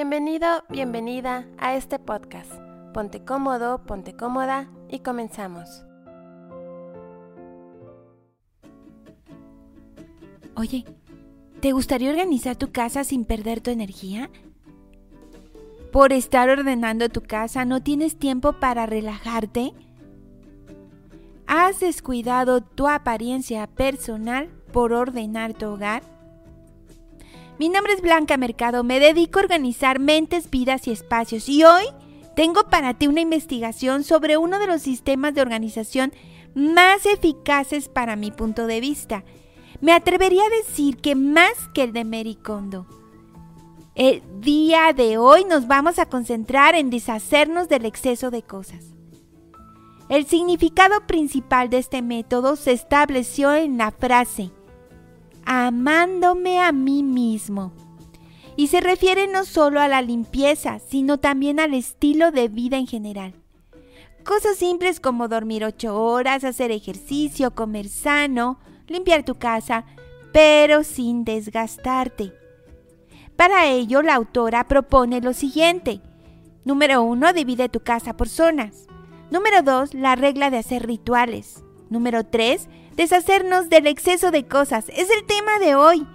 Bienvenido, bienvenida a este podcast. Ponte cómodo, ponte cómoda y comenzamos. Oye, ¿te gustaría organizar tu casa sin perder tu energía? ¿Por estar ordenando tu casa no tienes tiempo para relajarte? ¿Has descuidado tu apariencia personal por ordenar tu hogar? Mi nombre es Blanca Mercado, me dedico a organizar mentes, vidas y espacios y hoy tengo para ti una investigación sobre uno de los sistemas de organización más eficaces para mi punto de vista. Me atrevería a decir que más que el de Mary Kondo. El día de hoy nos vamos a concentrar en deshacernos del exceso de cosas. El significado principal de este método se estableció en la frase amándome a mí mismo. Y se refiere no solo a la limpieza, sino también al estilo de vida en general. Cosas simples como dormir ocho horas, hacer ejercicio, comer sano, limpiar tu casa, pero sin desgastarte. Para ello, la autora propone lo siguiente. Número uno, divide tu casa por zonas. Número dos, la regla de hacer rituales. Número tres, Deshacernos del exceso de cosas es el tema de hoy.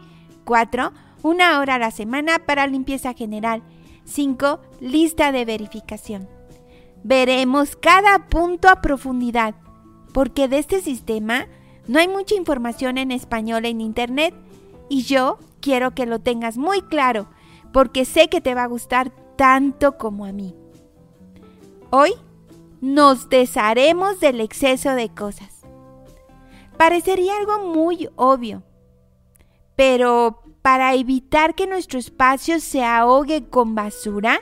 4. Una hora a la semana para limpieza general. 5. Lista de verificación. Veremos cada punto a profundidad, porque de este sistema no hay mucha información en español en Internet y yo quiero que lo tengas muy claro, porque sé que te va a gustar tanto como a mí. Hoy nos desharemos del exceso de cosas. Parecería algo muy obvio, pero para evitar que nuestro espacio se ahogue con basura,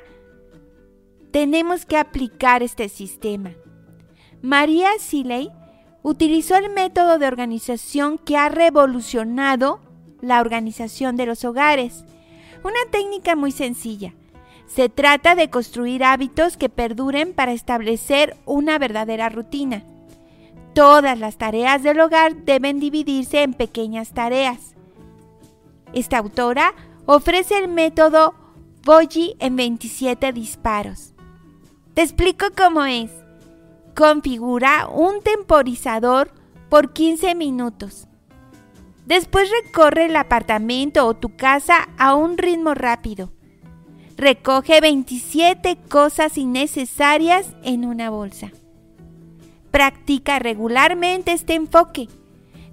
tenemos que aplicar este sistema. María Siley utilizó el método de organización que ha revolucionado la organización de los hogares. Una técnica muy sencilla. Se trata de construir hábitos que perduren para establecer una verdadera rutina. Todas las tareas del hogar deben dividirse en pequeñas tareas. Esta autora ofrece el método Boji en 27 disparos. Te explico cómo es. Configura un temporizador por 15 minutos. Después recorre el apartamento o tu casa a un ritmo rápido. Recoge 27 cosas innecesarias en una bolsa. Practica regularmente este enfoque.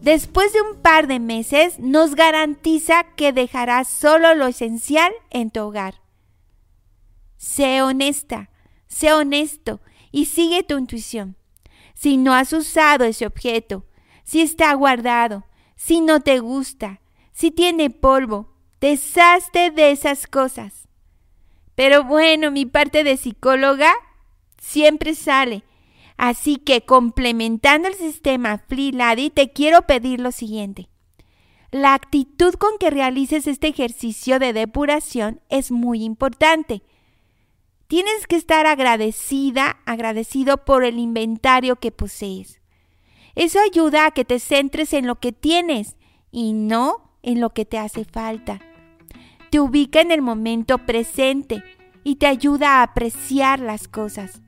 Después de un par de meses nos garantiza que dejarás solo lo esencial en tu hogar. Sé honesta, sé honesto y sigue tu intuición. Si no has usado ese objeto, si está guardado, si no te gusta, si tiene polvo, deshazte de esas cosas. Pero bueno, mi parte de psicóloga siempre sale Así que complementando el sistema Free te quiero pedir lo siguiente. La actitud con que realices este ejercicio de depuración es muy importante. Tienes que estar agradecida, agradecido por el inventario que posees. Eso ayuda a que te centres en lo que tienes y no en lo que te hace falta. Te ubica en el momento presente y te ayuda a apreciar las cosas.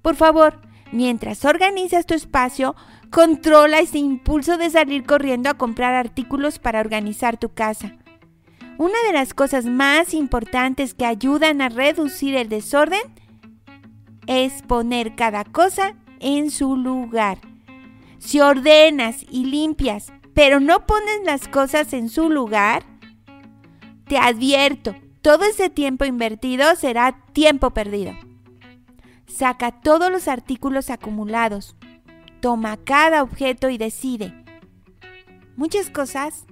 Por favor, Mientras organizas tu espacio, controla ese impulso de salir corriendo a comprar artículos para organizar tu casa. Una de las cosas más importantes que ayudan a reducir el desorden es poner cada cosa en su lugar. Si ordenas y limpias, pero no pones las cosas en su lugar, te advierto, todo ese tiempo invertido será tiempo perdido. Saca todos los artículos acumulados. Toma cada objeto y decide. Muchas cosas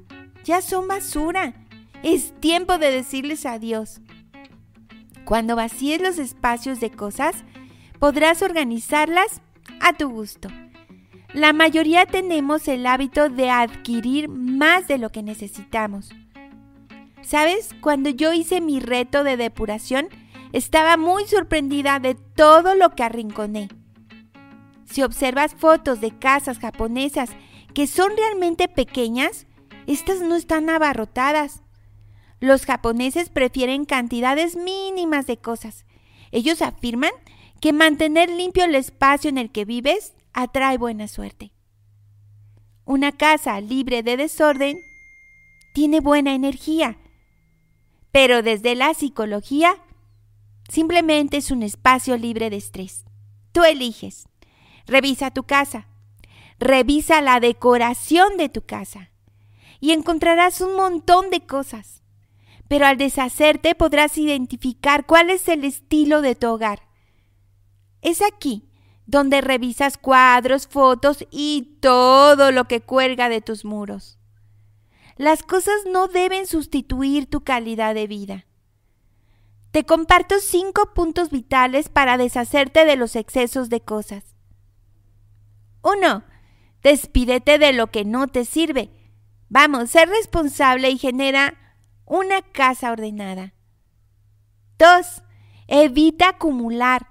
ya son basura. Es tiempo de decirles adiós. Cuando vacíes los espacios de cosas, podrás organizarlas a tu gusto. La mayoría tenemos el hábito de adquirir más de lo que necesitamos. ¿Sabes? Cuando yo hice mi reto de depuración, estaba muy sorprendida de todo lo que arrinconé. Si observas fotos de casas japonesas que son realmente pequeñas, estas no están abarrotadas. Los japoneses prefieren cantidades mínimas de cosas. Ellos afirman que mantener limpio el espacio en el que vives atrae buena suerte. Una casa libre de desorden tiene buena energía, pero desde la psicología simplemente es un espacio libre de estrés. Tú eliges. Revisa tu casa. Revisa la decoración de tu casa y encontrarás un montón de cosas. Pero al deshacerte podrás identificar cuál es el estilo de tu hogar. Es aquí donde revisas cuadros, fotos y todo lo que cuelga de tus muros. Las cosas no deben sustituir tu calidad de vida. Te comparto cinco puntos vitales para deshacerte de los excesos de cosas. 1. Despídete de lo que no te sirve. Vamos, ser responsable y genera una casa ordenada. 2. Evita acumular.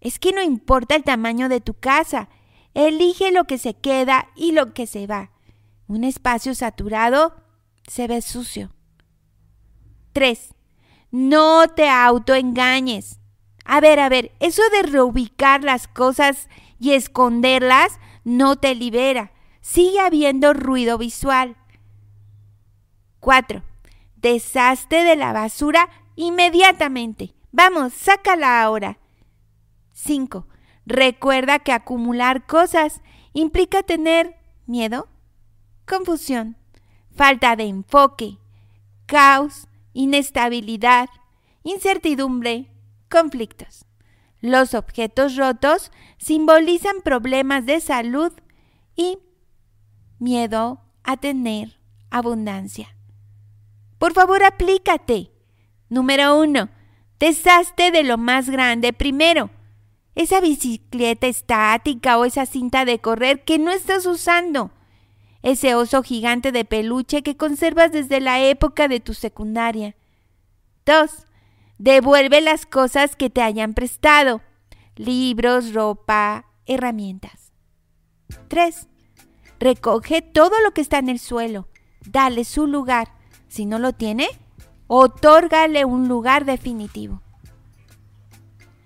Es que no importa el tamaño de tu casa. Elige lo que se queda y lo que se va. Un espacio saturado se ve sucio. 3. No te autoengañes. A ver, a ver, eso de reubicar las cosas y esconderlas no te libera. Sigue habiendo ruido visual. 4. Deshazte de la basura inmediatamente. Vamos, sácala ahora. 5. Recuerda que acumular cosas implica tener miedo, confusión, falta de enfoque, caos, inestabilidad, incertidumbre, conflictos. Los objetos rotos simbolizan problemas de salud y miedo a tener abundancia. Por favor, aplícate. Número uno, deshazte de lo más grande primero. Esa bicicleta estática o esa cinta de correr que no estás usando. Ese oso gigante de peluche que conservas desde la época de tu secundaria. Dos, devuelve las cosas que te hayan prestado. Libros, ropa, herramientas. Tres, recoge todo lo que está en el suelo. Dale su lugar. Si no lo tiene, otórgale un lugar definitivo.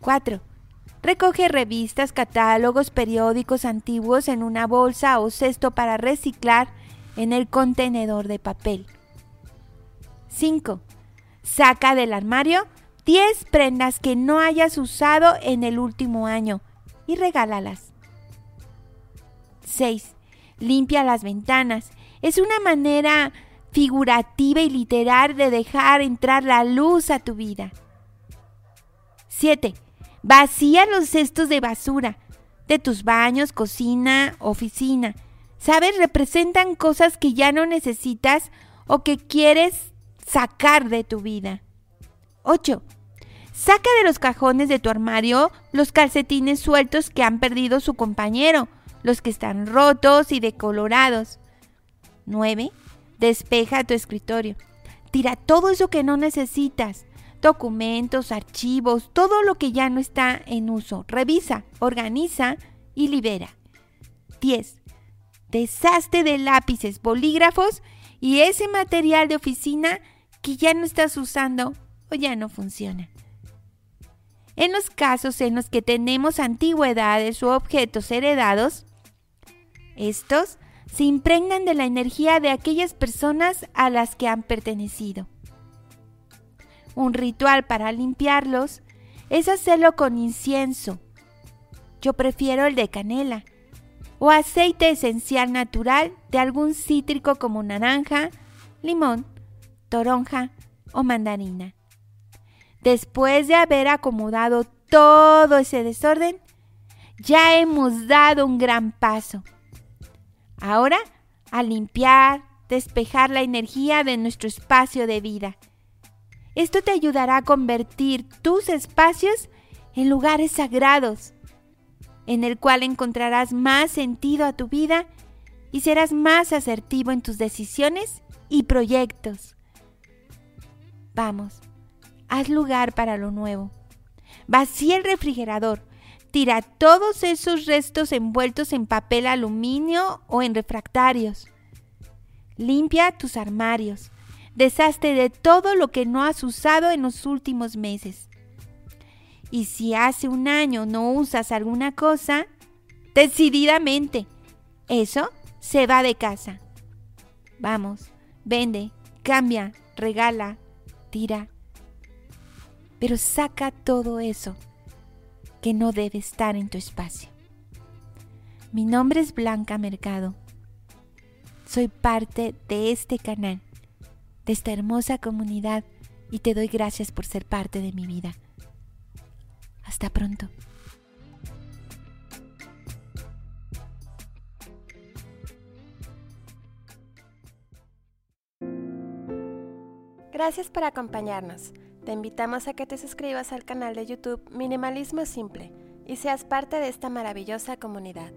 4. Recoge revistas, catálogos, periódicos antiguos en una bolsa o cesto para reciclar en el contenedor de papel. 5. Saca del armario 10 prendas que no hayas usado en el último año y regálalas. 6. Limpia las ventanas. Es una manera figurativa y literal de dejar entrar la luz a tu vida. 7. Vacía los cestos de basura de tus baños, cocina, oficina. ¿Sabes? Representan cosas que ya no necesitas o que quieres sacar de tu vida. 8. Saca de los cajones de tu armario los calcetines sueltos que han perdido su compañero, los que están rotos y decolorados. 9. Despeja tu escritorio. Tira todo eso que no necesitas. Documentos, archivos, todo lo que ya no está en uso. Revisa, organiza y libera. 10. Deshazte de lápices, bolígrafos y ese material de oficina que ya no estás usando o ya no funciona. En los casos en los que tenemos antigüedades u objetos heredados, estos se impregnan de la energía de aquellas personas a las que han pertenecido. Un ritual para limpiarlos es hacerlo con incienso. Yo prefiero el de canela o aceite esencial natural de algún cítrico como naranja, limón, toronja o mandarina. Después de haber acomodado todo ese desorden, ya hemos dado un gran paso Ahora, a limpiar, despejar la energía de nuestro espacio de vida. Esto te ayudará a convertir tus espacios en lugares sagrados, en el cual encontrarás más sentido a tu vida y serás más asertivo en tus decisiones y proyectos. Vamos, haz lugar para lo nuevo. Vacía el refrigerador, Tira todos esos restos envueltos en papel aluminio o en refractarios. Limpia tus armarios. Deshazte de todo lo que no has usado en los últimos meses. Y si hace un año no usas alguna cosa, decididamente, eso se va de casa. Vamos, vende, cambia, regala, tira. Pero saca todo eso que no debe estar en tu espacio. Mi nombre es Blanca Mercado. Soy parte de este canal, de esta hermosa comunidad y te doy gracias por ser parte de mi vida. Hasta pronto. Gracias por acompañarnos. Te invitamos a que te suscribas al canal de YouTube Minimalismo Simple y seas parte de esta maravillosa comunidad.